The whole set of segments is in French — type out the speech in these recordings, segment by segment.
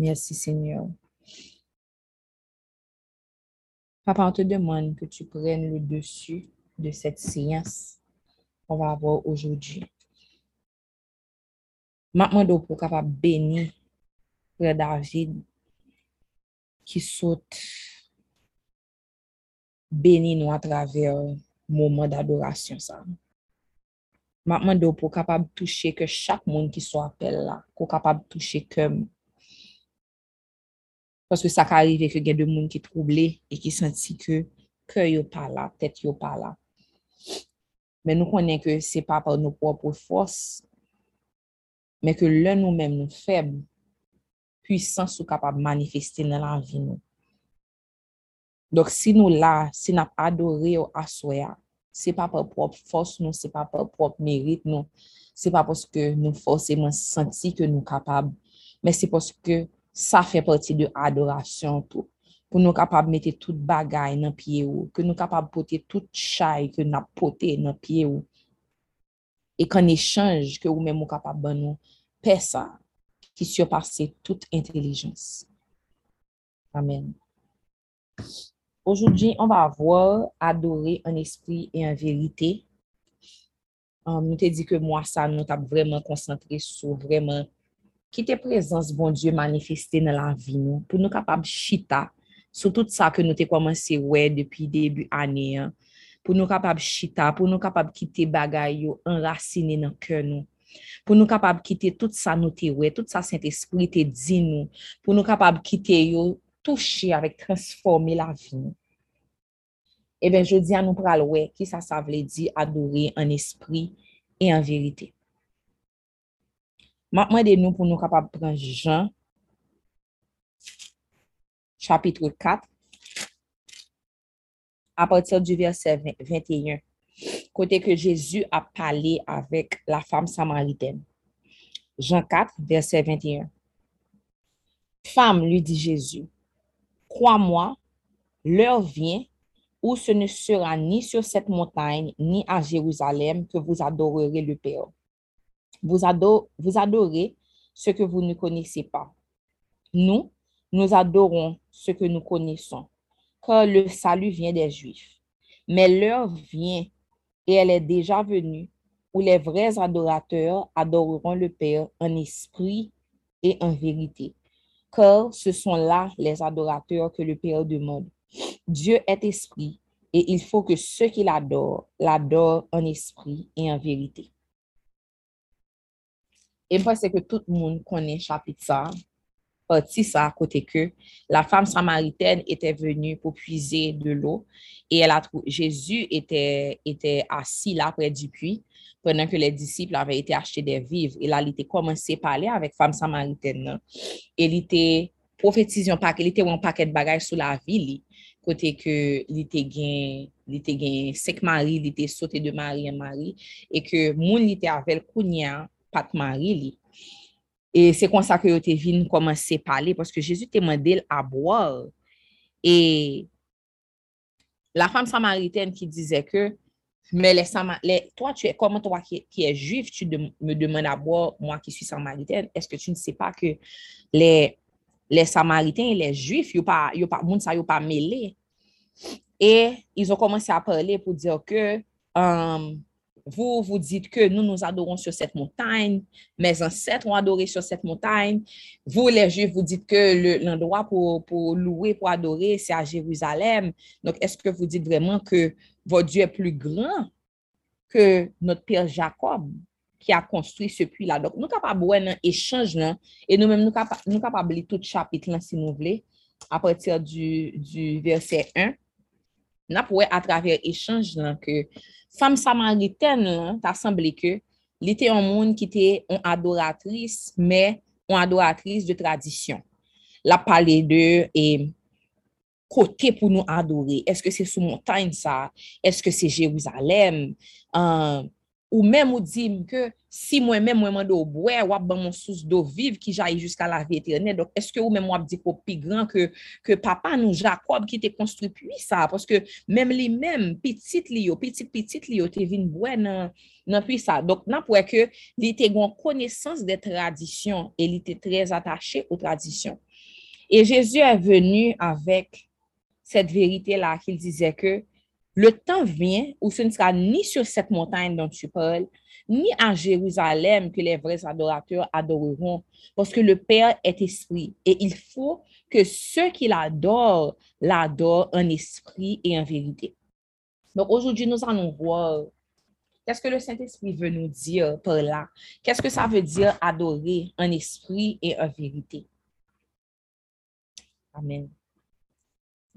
Merci Seigneur. Papa, on te demande que tu prennes le dessus de cette séance qu'on va avoir aujourd'hui. Maintenant, pour capable bénir Frère David qui saute béni nous à travers moment d'adoration ça. Maintenant, pour capable toucher que chaque monde qui soit appelé là, pour capable toucher comme parce que ça arrive que y a des gens qui troublés et qui sentent que cœur yo pas là, tête yo pas là. Mais nous connaissons que c'est pas par nos propres forces, mais que l'un nous-mêmes nous faibles, puissance sont capables de manifester dans la vie. Donc si nous là, si nous adoré à soi, c'est pas par propre force nous, c'est pas par propre mérite nous, c'est pas parce que nous forcément senti que nous capables, mais c'est parce ça fait partie de adoration tout. Pour nous capables de mettre toute bagaille dans pied ou, capables de porter toute chaille que nous avons porté dans pied ou. Et qu'en échange, que nous même capables de nous faire ça, qui surpasse toute intelligence. Amen. Aujourd'hui, on va avoir adoré en esprit et en vérité. Um, te dit que moi, ça, nous avons vraiment concentré sur vraiment qui te présence, bon Dieu, manifesté dans la vie nous, pour nous capables chita sur tout que nous avons commencé ouais depuis début année, hein. pour nous capables chita, pour nous capables quitter bagaille yo enraciné dans cœur nous. Pour nous capables quitter tout ça nous te ouais, tout ça Saint-Esprit te dit nous, pour nous capables quitter yo toucher avec transformer la vie nous. Eh bien, je dis à nous pral ouais, qui ça ça veut dire adorer en esprit et en vérité. Maintenant, de nous pour nous capables de prendre Jean, chapitre 4, à partir du verset 21, côté que Jésus a parlé avec la femme samaritaine. Jean 4, verset 21. Femme, lui dit Jésus, crois-moi, l'heure vient où ce ne sera ni sur cette montagne, ni à Jérusalem que vous adorerez le Père. Vous, adorez ce que vous ne connaissez pas. Nous, nous adorons ce que nous connaissons, car le salut vient des Juifs. Mais l'heure vient, et elle est déjà venue, où les vrais adorateurs adoreront le Père en esprit et en vérité, car ce sont là les adorateurs que le Père demande. Dieu est esprit, et il faut que ceux qui l'adorent l'adorent en esprit et en vérité. Et moi, c'est que tout le monde connaît chapitre partie ça, côté que la femme samaritaine était venue pour puiser de l'eau et a Jésus était, assis là près du puits pendant que les disciples avaient été acheter des vivres. Il était commencé à parler avec femme samaritaine. Et il était prophétisé il était un paquet de bagages sur la ville. Côté que il était gain, il était gain maris, il était sauté de mari en mari et que moun il était avec Kounia pat mari li. Et c'est comme ça que yo te vin parler parce que Jésus te mandé à boire. Et la femme samaritaine qui disait que mais les, les toi tu es comment toi qui, qui es juif tu me demandes à boire moi qui suis samaritaine? Est-ce que tu ne sais pas que les les samaritains et les juifs yo pas yo pas moun ça yo pas mêlé? Et ils ont commencé à parler pour dire que um, vous, vous dites que nous nous adorons sur cette montagne, mes ancêtres ont adoré sur cette montagne. Vous, les Juifs, vous dites que l'endroit pour, louer, pour adorer, c'est à Jérusalem. Donc, est-ce que vous dites vraiment que votre Dieu est plus grand que notre Père Jacob qui a construit ce puits-là? Donc, nous sommes capables d'un échange là, et nous-mêmes, nous sommes capables de lire tout chapitre si nous voulez, à partir du, du verset 1. Nous pouvons, à travers échange là, que femme samaritaine, t'as semblé que était un monde qui était une adoratrice, mais une adoratrice de tradition. La parler de et côté pour nous adorer. Est-ce que c'est sous montagne ça? Est-ce que c'est Jérusalem? Ou même ou dit que si moi-même, moi, mando boire, ou ban mon source d'eau vive qui jaillit jusqu'à la vie éternelle. Donc, est-ce que ou même ou dit pour plus grand que, que papa nous, Jacob, qui était construit puis ça? Parce que même lui-même, petit li petit petit li yo, te vin boire nan, nan puis ça. Donc, nan pour que il était une connaissance des traditions et il était très attaché aux traditions. Et Jésus est venu avec cette vérité-là qu'il disait que le temps vient où ce ne sera ni sur cette montagne dont tu parles, ni à Jérusalem que les vrais adorateurs adoreront, parce que le Père est esprit et il faut que ceux qui l'adorent l'adorent en esprit et en vérité. Donc aujourd'hui, nous allons voir qu'est-ce que le Saint-Esprit veut nous dire par là. Qu'est-ce que ça veut dire adorer en esprit et en vérité? Amen.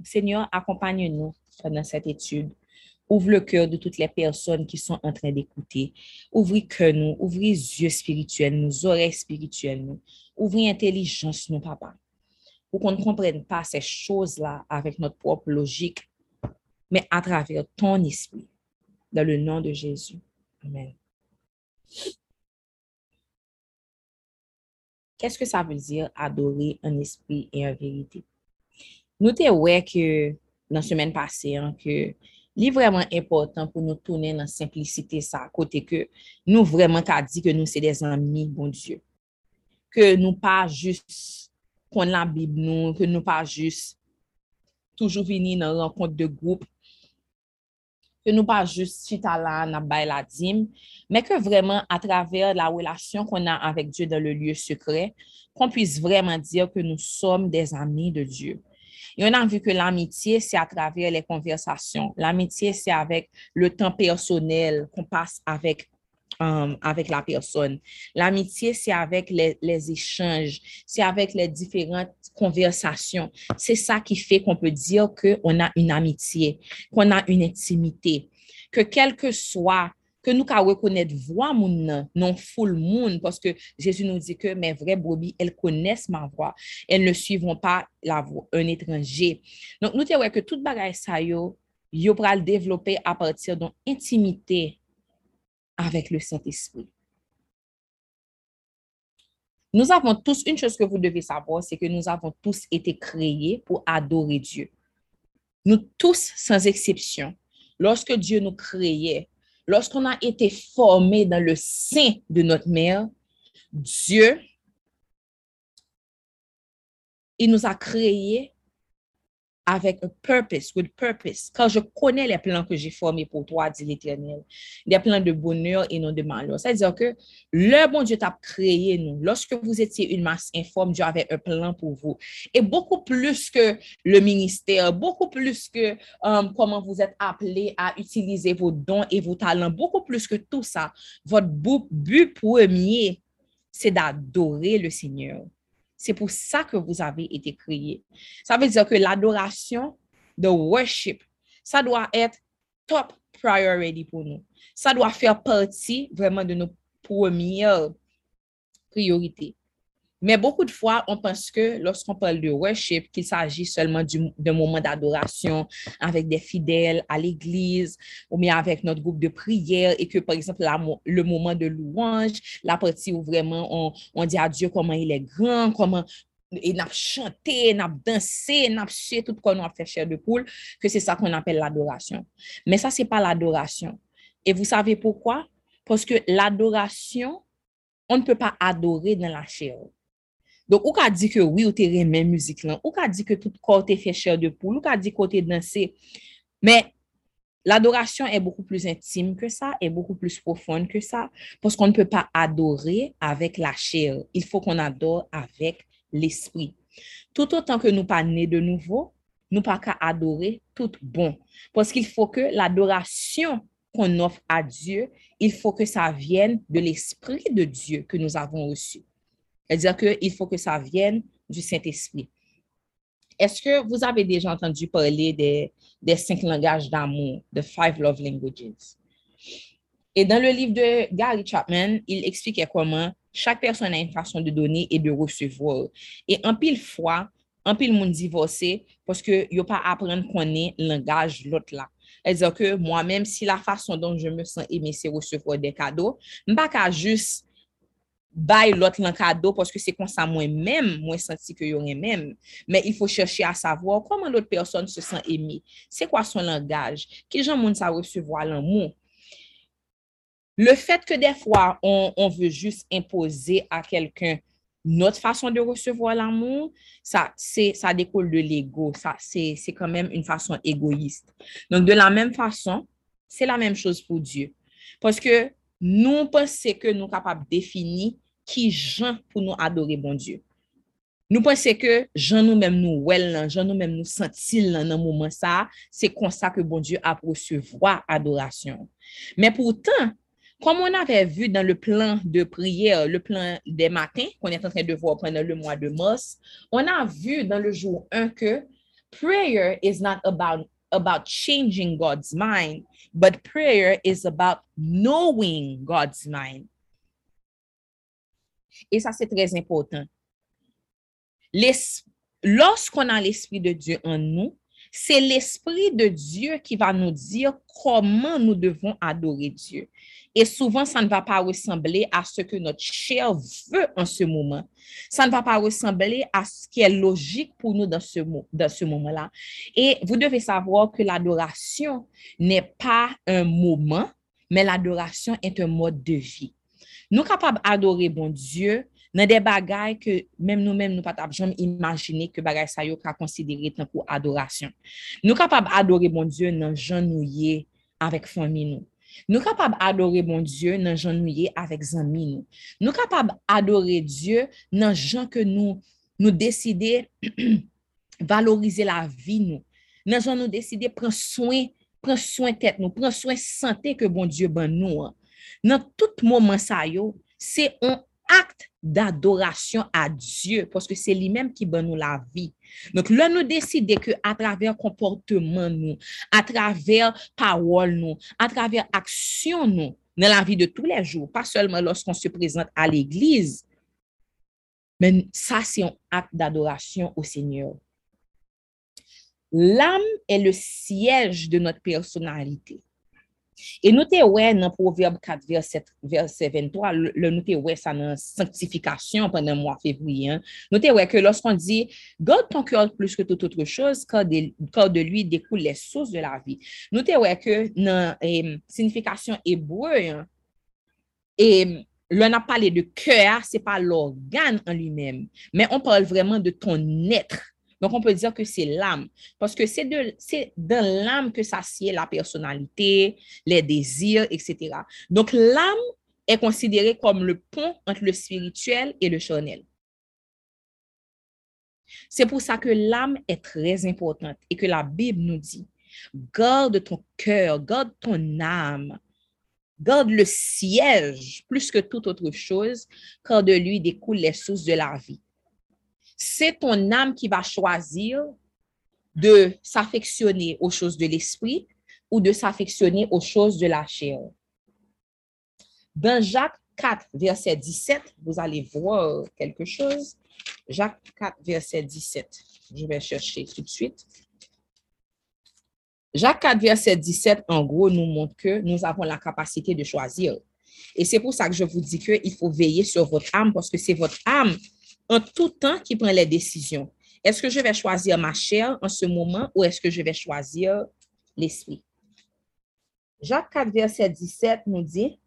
Seigneur, accompagne-nous pendant cette étude. Ouvre le cœur de toutes les personnes qui sont en train d'écouter. Ouvre que nous, ouvre les yeux spirituels, nos oreilles spirituelles, nous. Ouvre l'intelligence, nous, papa. Pour qu'on ne comprenne pas ces choses-là avec notre propre logique, mais à travers ton esprit. Dans le nom de Jésus. Amen. Qu'est-ce que ça veut dire adorer un esprit et en vérité? Nous ouais que dans la semaine passée, hein, que li vraiment important pour nous tourner dans simplicité ça, côté que nous vraiment qu'a dit que nous c'est des amis, bon Dieu. Que nous pas juste prendre la Bible, nous, que nous pas juste toujours venir dans rencontre de groupe, que nous pas juste suite à la la dîme, mais que vraiment à travers la relation qu'on a avec Dieu dans le lieu secret, qu'on puisse vraiment dire que nous sommes des amis de Dieu. Et on a vu que l'amitié, c'est à travers les conversations. L'amitié, c'est avec le temps personnel qu'on passe avec, um, avec la personne. L'amitié, c'est avec les, les échanges, c'est avec les différentes conversations. C'est ça qui fait qu'on peut dire qu'on a une amitié, qu'on a une intimité, que quel que soit que nous ka reconnaître voix moun non full moun parce que Jésus nous dit que mes vraies brebis elles connaissent ma voix. Elles ne suivront pas la voix un étranger. Donc nous disons que toute bagaille ça yo yo pral développer à partir d'une intimité avec le Saint-Esprit. Nous avons tous, une chose que vous devez savoir, c'est que nous avons tous été créés pour adorer Dieu. Nous tous, sans exception, lorsque Dieu nous créait, lorsqu'on a été formé dans le sein de notre mère, Dieu, il nous a créés avec un purpose, with purpose. Quand je connais les plans que j'ai formés pour toi, dit l'Éternel, des plans de bonheur et non de malheur. C'est-à-dire que le bon Dieu t'a créé nous. Lorsque vous étiez une masse informe, Dieu avait un plan pour vous. Et beaucoup plus que le ministère, beaucoup plus que um, comment vous êtes appelé à utiliser vos dons et vos talents, beaucoup plus que tout ça, votre but premier, c'est d'adorer le Seigneur. C'est pour ça que vous avez été créés. Ça veut dire que l'adoration, the worship, ça doit être top priority pour nous. Ça doit faire partie vraiment de nos premières priorités. Mais beaucoup de fois, on pense que lorsqu'on parle de worship, qu'il s'agit seulement d'un moment d'adoration avec des fidèles à l'église ou bien avec notre groupe de prière et que, par exemple, le moment de louange, la partie où vraiment on, dit à Dieu comment il est grand, comment il a chanté, il a dansé, il a fait tout ce qu'on a fait chair de poule, que c'est ça qu'on appelle l'adoration. Mais ça, c'est pas l'adoration. Et vous savez pourquoi? Parce que l'adoration, on ne peut pas adorer dans la chair. Donc, ou ka di que oui, ou te remen musique lan, ou ka di que tout corps te chair de poule, ou ka di que te danser. Mais l'adoration est beaucoup plus intime que ça, est beaucoup plus profonde que ça, parce qu'on ne peut pas adorer avec la chair. Il faut qu'on adore avec l'esprit. Tout autant que nous pas nés de nouveau, nous pas qu'à adorer tout bon. Parce qu'il faut que l'adoration qu'on offre à Dieu, il faut que ça vienne de l'esprit de Dieu que nous avons reçu. C'est-à-dire qu'il faut que ça vienne du Saint-Esprit. Est-ce que vous avez déjà entendu parler des, cinq langages d'amour, the five love languages? Et dans le livre de Gary Chapman, il expliquait comment chaque personne a une façon de donner et de recevoir. Et en pile fois, en pile monde divorcé parce que a pas apprendre qu'on est langage l'autre là. C'est-à-dire que moi-même, si la façon dont je me sens aimée, c'est recevoir des cadeaux, je ne pas juste bay l'autre un cadeau parce que c'est comme ça moi-même, moi senti que y'aurait même. Mais il faut chercher à savoir comment l'autre personne se sent aimée. C'est quoi son langage? Quel genre monde ça recevoir l'amour? Le fait que des fois, on, on veut juste imposer à quelqu'un notre façon de recevoir l'amour, ça, c'est, ça découle de l'ego. Ça, c'est, c'est quand même une façon égoïste. Donc, de la même façon, c'est la même chose pour Dieu. Parce que nous pensons que nous sommes capables de définir qui gens pour nous adorer bon Dieu. Nous pensons que gens nous-mêmes nous well, gens nous-mêmes nous sentir dans un moment ça, c'est comme ça que bon Dieu a recevoir adoration. Mais pourtant, comme on avait vu dans le plan de prière, le plan des matins qu'on est en train de voir pendant le mois de mars, on a vu dans le jour 1 que prayer is not about, about changing God's mind, but prayer is about knowing God's mind. Et ça, c'est très important. Lorsqu'on a l'Esprit de Dieu en nous, c'est l'Esprit de Dieu qui va nous dire comment nous devons adorer Dieu. Et souvent, ça ne va pas ressembler à ce que notre chair veut en ce moment. Ça ne va pas ressembler à ce qui est logique pour nous dans ce, moment-là. Et vous devez savoir que l'adoration n'est pas un moment, mais l'adoration est un mode de vie. Nous capables d'adorer bon Dieu dans des bagailles que même nous-mêmes, nous ne pouvons jamais imaginer que bagailles ça y considéré tant pour adoration. Nous capables d'adorer bon Dieu dans genouiller avec famille nous. Nous capables d'adorer bon Dieu dans genouiller avec amis nous. Nous capables d'adorer Dieu dans gens que nous nous décider valoriser la vie nous. Dans gens nous décider prendre soin prendre soin tête nous, prendre soin santé que bon Dieu ben nous. Hein. Dans tout moment ça yo, c'est un acte d'adoration à Dieu parce que c'est lui-même qui donne nous la vie. Donc là, nous décidons que à travers comportement nous, à travers parole nous, à travers action nous, dans la vie de tous les jours, pas seulement lorsqu'on se présente à l'église, mais ça, c'est un acte d'adoration au Seigneur. L'âme est le siège de notre personnalité. Et nous te ouais dans Proverbe 4, verset, verset 23, le, nous te ouais ça dans sanctification pendant le mois février. Hein. Nous te ouais que lorsqu'on dit, garde ton cœur plus que toute autre chose, car de, de lui découle les sources de la vie. Nous te ouais que dans eh, signification hébreu, hein, et l'on a parlé de cœur, c'est pas l'organe en lui-même, mais on parle vraiment de ton être. Donc, on peut dire que c'est l'âme, parce que c'est dans l'âme que s'assied la personnalité, les désirs, etc. Donc, l'âme est considérée comme le pont entre le spirituel et le charnel. C'est pour ça que l'âme est très importante et que la Bible nous dit, garde ton cœur, garde ton âme, garde le siège plus que toute autre chose, car de lui découlent les sources de la vie c'est ton âme qui va choisir de s'affectionner aux choses de l'esprit ou de s'affectionner aux choses de la chair. Dans Jacques 4, verset 17, vous allez voir quelque chose. Jacques 4, verset 17. Je vais chercher tout de suite. Jacques 4, verset 17, en gros, nous montre que nous avons la capacité de choisir. Et c'est pour ça que je vous dis qu'il faut veiller sur votre âme parce que c'est votre âme en tout temps qui prend les décisions. Est-ce que je vais choisir ma chair en ce moment ou est-ce que je vais choisir l'esprit? Jacques 4, verset 17 nous dit,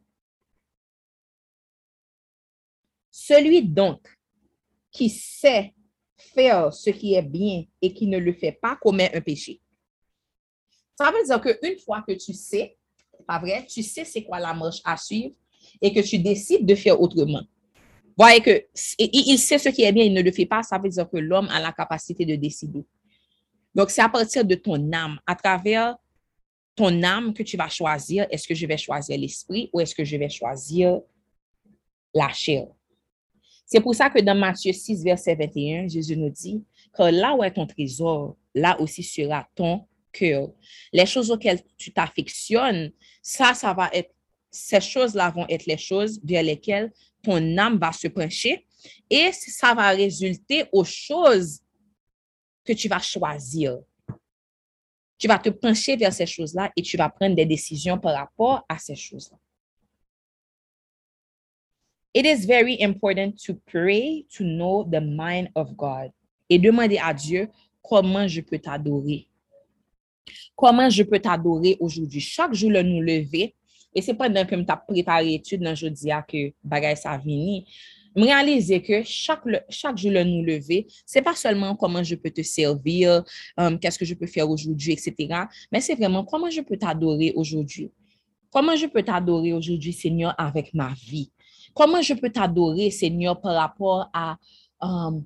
Celui donc qui sait faire ce qui est bien et qui ne le fait pas commet un péché. Ça veut dire qu'une fois que tu sais, pas vrai, tu sais c'est quoi la marche à suivre et que tu décides de faire autrement. Voyez que il sait ce qui est bien, il ne le fait pas, ça veut dire que l'homme a la capacité de décider. Donc, c'est à partir de ton âme, à travers ton âme que tu vas choisir, est-ce que je vais choisir l'esprit ou est-ce que je vais choisir la chair? C'est pour ça que dans Matthieu 6, verset 21, Jésus nous dit que là où est ton trésor, là aussi sera ton cœur. Les choses auxquelles tu t'affectionnes, ça, ça va être, ces choses-là vont être les choses vers lesquelles ton âme va se pencher et ça va résulter aux choses que tu vas choisir. Tu vas te pencher vers ces choses-là et tu vas prendre des décisions par rapport à ces choses-là. It is very important to pray to know the mind of God. Et demander à Dieu comment je peux t'adorer. Comment je peux t'adorer aujourd'hui? Chaque jour, le nous lever, et c'est pendant que tu as préparé l'étude dans jeudi que bagay ça vini, me réaliser que chaque, chaque jour, le nous lever, c'est pas seulement comment je peux te servir, um, qu'est-ce que je peux faire aujourd'hui, etc. Mais c'est vraiment comment je peux t'adorer aujourd'hui. Comment je peux t'adorer aujourd'hui, Seigneur, avec ma vie? Comment je peux t'adorer, Seigneur, par rapport à um,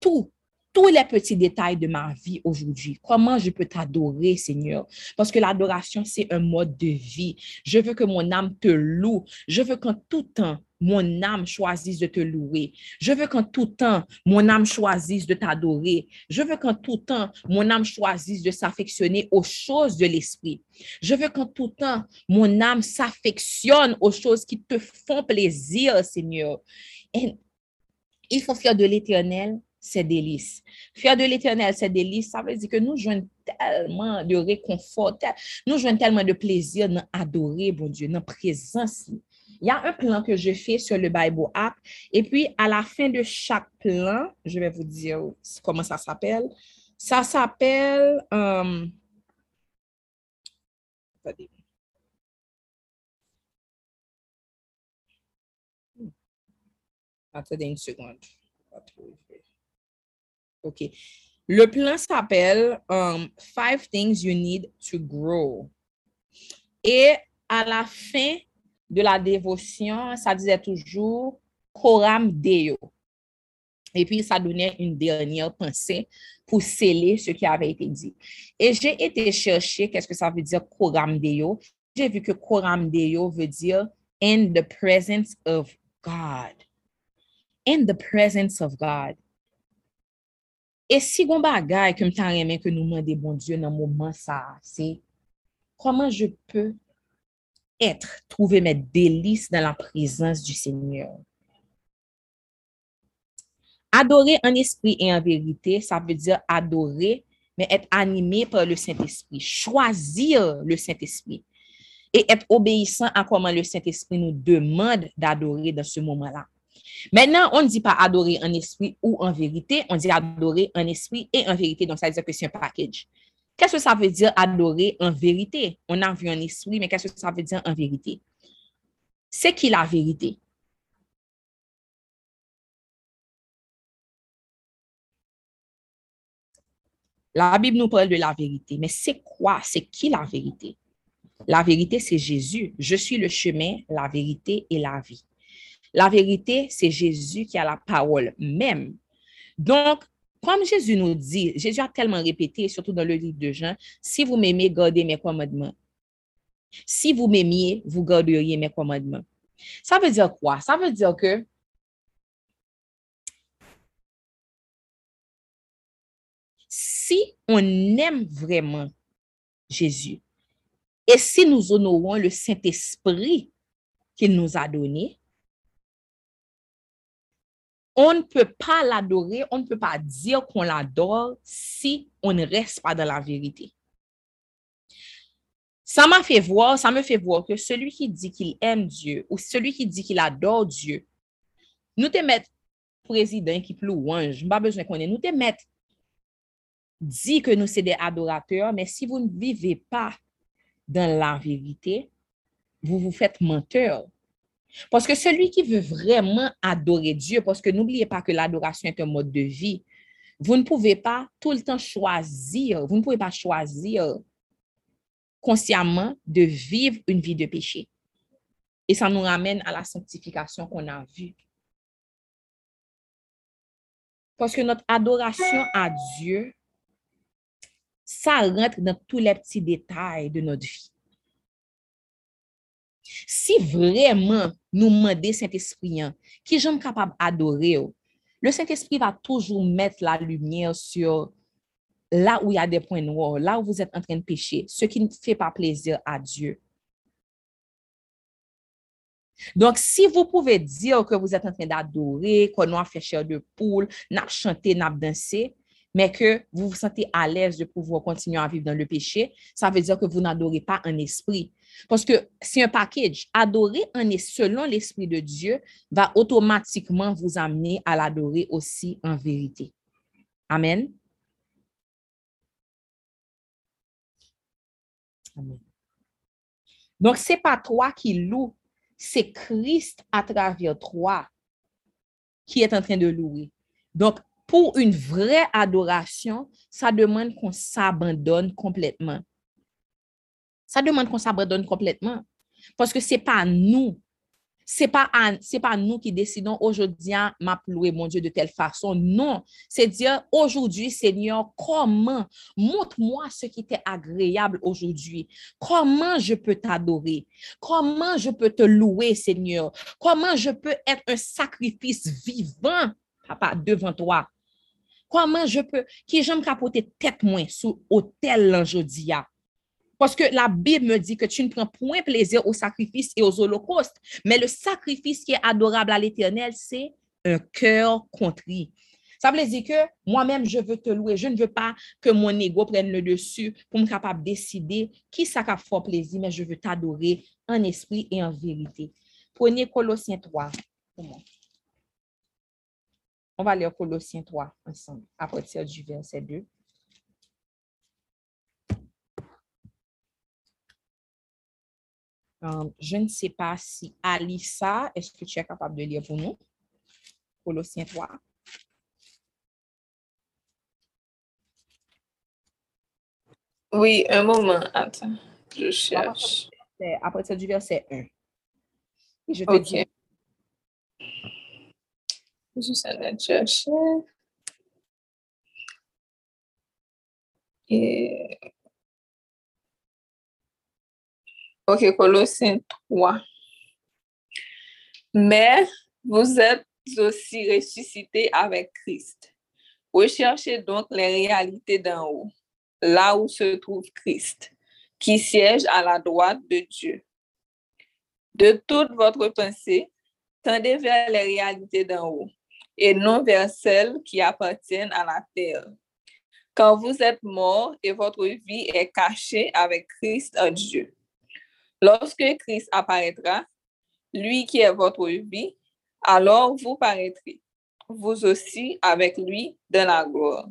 tout, tous les petits détails de ma vie aujourd'hui. Comment je peux t'adorer, Seigneur? Parce que l'adoration, c'est un mode de vie. Je veux que mon âme te loue. Je veux qu'en tout temps, mon âme choisisse de te louer. Je veux qu'en tout temps, mon âme choisisse de t'adorer. Je veux qu'en tout temps, mon âme choisisse de s'affectionner aux choses de l'esprit. Je veux qu'en tout temps, mon âme s'affectionne aux choses qui te font plaisir, Seigneur. Et il faut faire de l'éternel ses délices. Faire de l'éternel ses délices, ça veut dire que nous jouons tellement de réconfort, nous jouons tellement de plaisir dans adorer, bon Dieu, dans présence. Il y a un plan que je fais sur le Bible app. Et puis, à la fin de chaque plan, je vais vous dire comment ça s'appelle. Ça s'appelle... Um, attendez une seconde. OK. Le plan s'appelle um, Five Things You Need to Grow. Et à la fin de la dévotion, ça disait toujours Coram Deo. Et puis, ça donnait une dernière pensée pour sceller ce qui avait été dit. Et j'ai été chercher qu'est-ce que ça veut dire Coram Deo. J'ai vu que Coram Deo veut dire in the presence of God. In the presence of God. Et si gon bagay que m'tan remen que nous demandons bon Dieu dans moment ça, c'est comment je peux être, trouver mes délices dans la présence du Seigneur? Adorer en esprit et en vérité, ça veut dire adorer, mais être animé par le Saint-Esprit, choisir le Saint-Esprit et être obéissant à comment le Saint-Esprit nous demande d'adorer dans ce moment-là. Maintenant, on ne dit pas adorer en esprit ou en vérité, on dit adorer en esprit et en vérité, donc ça veut dire que c'est un package. Qu'est-ce que ça veut dire adorer en vérité? On a vu en esprit, mais qu'est-ce que ça veut dire en vérité? C'est qui la vérité? La Bible nous parle de la vérité, mais c'est quoi? C'est qui la vérité? La vérité, c'est Jésus. Je suis le chemin, la vérité et la vie. La vérité, c'est Jésus qui a la parole même. Donc, comme Jésus nous dit, Jésus a tellement répété, surtout dans le livre de Jean, si vous m'aimez, gardez mes commandements. Si vous m'aimiez, vous garderiez mes commandements. Ça veut dire quoi? Ça veut dire que si on aime vraiment Jésus et si nous honorons le Saint-Esprit qu'il nous a donné, on ne peut pas l'adorer, on ne peut pas dire qu'on l'adore si on ne reste pas dans la vérité. Ça m'a fait voir, ça me fait voir que celui qui dit qu'il aime Dieu ou celui qui dit qu'il adore Dieu, nous te mettre président qui louange, pas besoin qu'on ait, nous te mettre dit que nous sommes des adorateurs, mais si vous ne vivez pas dans la vérité, vous vous faites menteur. Parce que celui qui veut vraiment adorer Dieu, parce que n'oubliez pas que l'adoration est un mode de vie, vous ne pouvez pas tout le temps choisir, vous ne pouvez pas choisir consciemment de vivre une vie de péché. Et ça nous ramène à la sanctification qu'on a vue. Parce que notre adoration à Dieu, ça rentre dans tous les petits détails de notre vie. Si vraiment nous demandons Saint-Esprit, qui j'aime capable d'adorer, le Saint-Esprit va toujours mettre la lumière sur là où il y a des points noirs, là où vous êtes en train de pécher, ce qui ne fait pas plaisir à Dieu. Donc, si vous pouvez dire que vous êtes en train d'adorer, qu'on a fait chair de poule, n'a chanté, n'a dansé, mais que vous vous sentez à l'aise de pouvoir continuer à vivre dans le péché, ça veut dire que vous n'adorez pas un esprit. Parce que c'est un package. Adorer un selon l'esprit de Dieu va automatiquement vous amener à l'adorer aussi en vérité. Amen. Amen. Donc, ce n'est pas toi qui loue, c'est Christ à travers toi qui est en train de louer. Donc, pour une vraie adoration, ça demande qu'on s'abandonne complètement. Ça demande qu'on s'abandonne complètement. Parce que ce n'est pas nous. Ce n'est pas, nous qui décidons aujourd'hui, m'a louer mon Dieu de telle façon. Non, c'est dire aujourd'hui, Seigneur, comment, montre-moi ce qui t'est agréable aujourd'hui. Comment je peux t'adorer? Comment je peux te louer, Seigneur? Comment je peux être un sacrifice vivant, papa, devant toi? Comment je peux, qui j'aime capoter tête moins sous hôtel l'anjodia? Parce que la Bible me dit que tu ne prends point plaisir aux sacrifices et aux holocaustes, mais le sacrifice qui est adorable à l'éternel, c'est un cœur contrit. Ça veut dire que moi-même, je veux te louer. Je ne veux pas que mon ego prenne le dessus pour me capable de décider qui ça a fort plaisir, mais je veux t'adorer en esprit et en vérité. Prenez Colossiens 3. On va lire Colossiens 3 ensemble à partir du verset 2. Euh, je ne sais pas si Alissa, est-ce que tu es capable de lire pour nous? Colossiens 3. Oui, un moment. Attends, je cherche. À partir du verset 1. je te dis. Juste à chercher. Et Ok, Colossiens 3. Mais vous êtes aussi ressuscité avec Christ. Recherchez donc les réalités d'en haut, là où se trouve Christ, qui siège à la droite de Dieu. De toute votre pensée, tendez vers les réalités d'en haut et non vers celles qui appartiennent à la terre. Quand vous êtes mort et votre vie est cachée avec Christ en Dieu. Lorsque Christ apparaîtra, lui qui est votre vie, alors vous paraîtrez, vous aussi avec lui dans la gloire.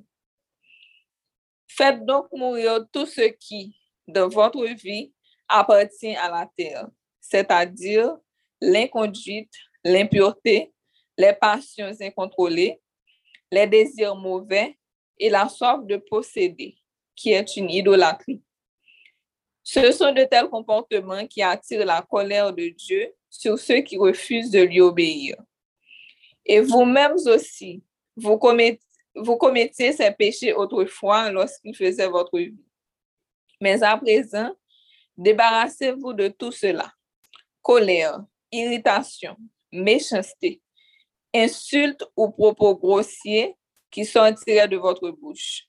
Faites donc mourir tout ce qui, dans votre vie, appartient à la terre, c'est-à-dire l'inconduite, l'impureté, les passions incontrôlées, les désirs mauvais et la soif de posséder, qui est une idolâtrie. Ce sont de tels comportements qui attirent la colère de Dieu sur ceux qui refusent de lui obéir. Et vous-mêmes aussi, vous, commettiez ces péchés autrefois lorsqu'il faisait votre vie. Mais à présent, débarrassez-vous de tout cela. Colère, irritation, méchanceté, insultes ou propos grossiers qui tirés de votre bouche.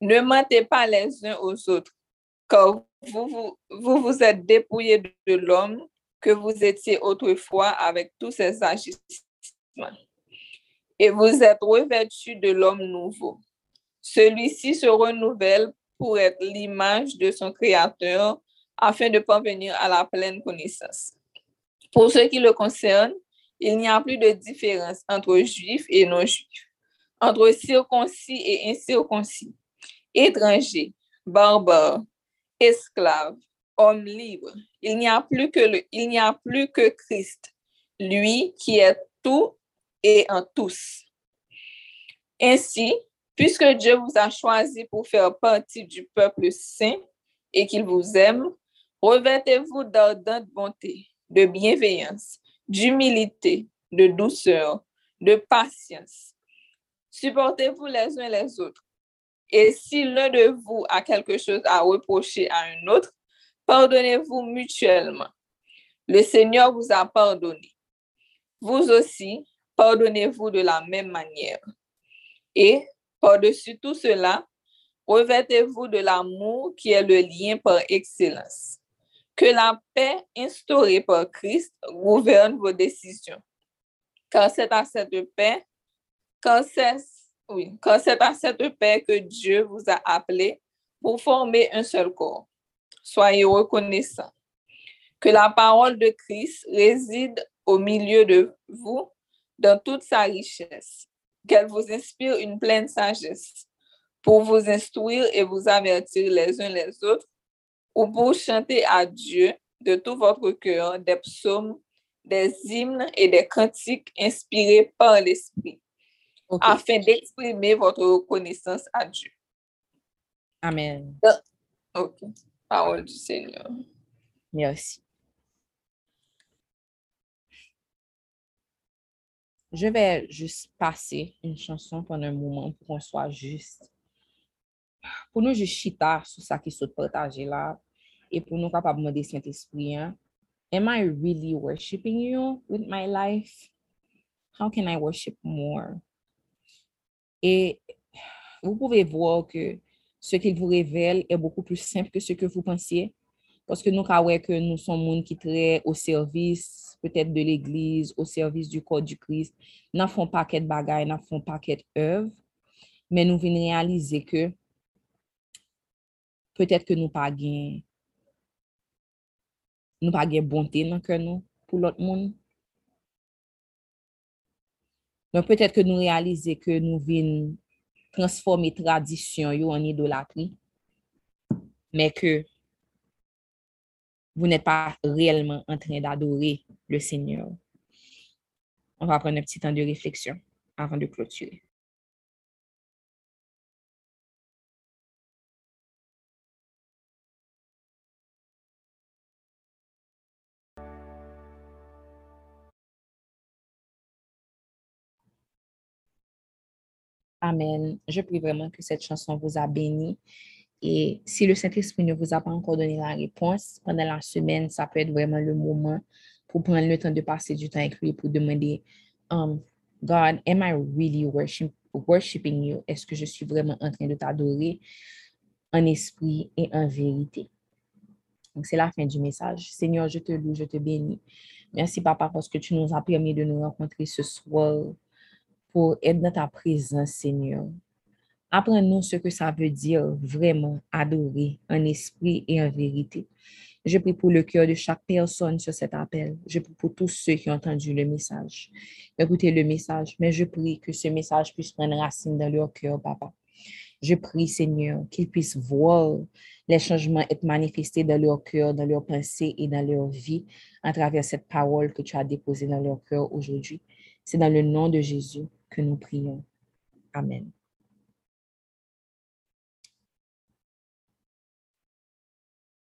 Ne mentez pas les uns aux autres, car vous vous, êtes dépouillé de l'homme que vous étiez autrefois avec tous ses agissements. Et vous êtes revêtu de l'homme nouveau. Celui-ci se renouvelle pour être l'image de son Créateur afin de parvenir à la pleine connaissance. Pour ce qui le concerne, il n'y a plus de différence entre juifs et non-juifs, entre circoncis et incirconcis, étrangers, barbares, esclave, homme libre. Il n'y a plus que le, Christ, lui qui est tout et en tous. Ainsi, puisque Dieu vous a choisi pour faire partie du peuple saint et qu'il vous aime, revêtez-vous d'ardente bonté, de bienveillance, d'humilité, de douceur, de patience. Supportez-vous les uns les autres et si l'un de vous a quelque chose à reprocher à un autre, pardonnez-vous mutuellement. Le Seigneur vous a pardonné. Vous aussi, pardonnez-vous de la même manière. Et par-dessus tout cela, revêtez-vous de l'amour qui est le lien par excellence. Que la paix instaurée par Christ gouverne vos décisions. Car c'est à cette paix, c'est à cette paix que Dieu vous a appelé pour former un seul corps. Soyez reconnaissants que la parole de Christ réside au milieu de vous dans toute sa richesse, qu'elle vous inspire une pleine sagesse pour vous instruire et vous avertir les uns les autres, ou pour chanter à Dieu de tout votre cœur des psaumes, des hymnes et des cantiques inspirés par l'Esprit, afin d'exprimer votre reconnaissance à Dieu. Amen. Ok. Parole du Seigneur. Merci. Je vais juste passer une chanson pendant un moment pour qu'on soit juste. Pour nous juste chita sur ça qui se partage là et pour nous capables de demander Saint-Esprit, hein. am I really worshiping you with my life? How can I worship more? Et vous pouvez voir que ce qu'il vous révèle est beaucoup plus simple que ce que vous pensiez. Parce que nous que nous sommes monde qui très au service peut-être de l'Église, au service du corps du Christ. Nous n'avons pas de bagaille, nous n'avons pas de œuvre, mais nous venons réaliser que peut-être que nous pas nous pas bonté dans cœur nous pour l'autre monde. Donc peut-être que nous réaliser que nous venons transformer tradition en idolâtrie, mais que vous n'êtes pas réellement en train d'adorer le Seigneur. On va prendre un petit temps de réflexion avant de clôturer. Amen. Je prie vraiment que cette chanson vous a béni. Et si le Saint-Esprit ne vous a pas encore donné la réponse, pendant la semaine, ça peut être vraiment le moment pour prendre le temps de passer du temps avec lui pour demander, um, God, am I really worship, worshiping you? Est-ce que je suis vraiment en train de t'adorer en esprit et en vérité? Donc, c'est la fin du message. Seigneur, je te loue, je te bénis. Merci, Papa, parce que tu nous as permis de nous rencontrer ce soir pour être dans ta présence, Seigneur. Apprends-nous ce que ça veut dire vraiment adorer en esprit et en vérité. Je prie pour le cœur de chaque personne sur cet appel. Je prie pour tous ceux qui ont entendu le message. Écoutez le message, mais je prie que ce message puisse prendre racine dans leur cœur, Papa. Je prie, Seigneur, qu'ils puissent voir les changements être manifestés dans leur cœur, dans leurs pensées et dans leur vie à travers cette parole que tu as déposée dans leur cœur aujourd'hui. C'est dans le nom de Jésus que nous prions. Amen.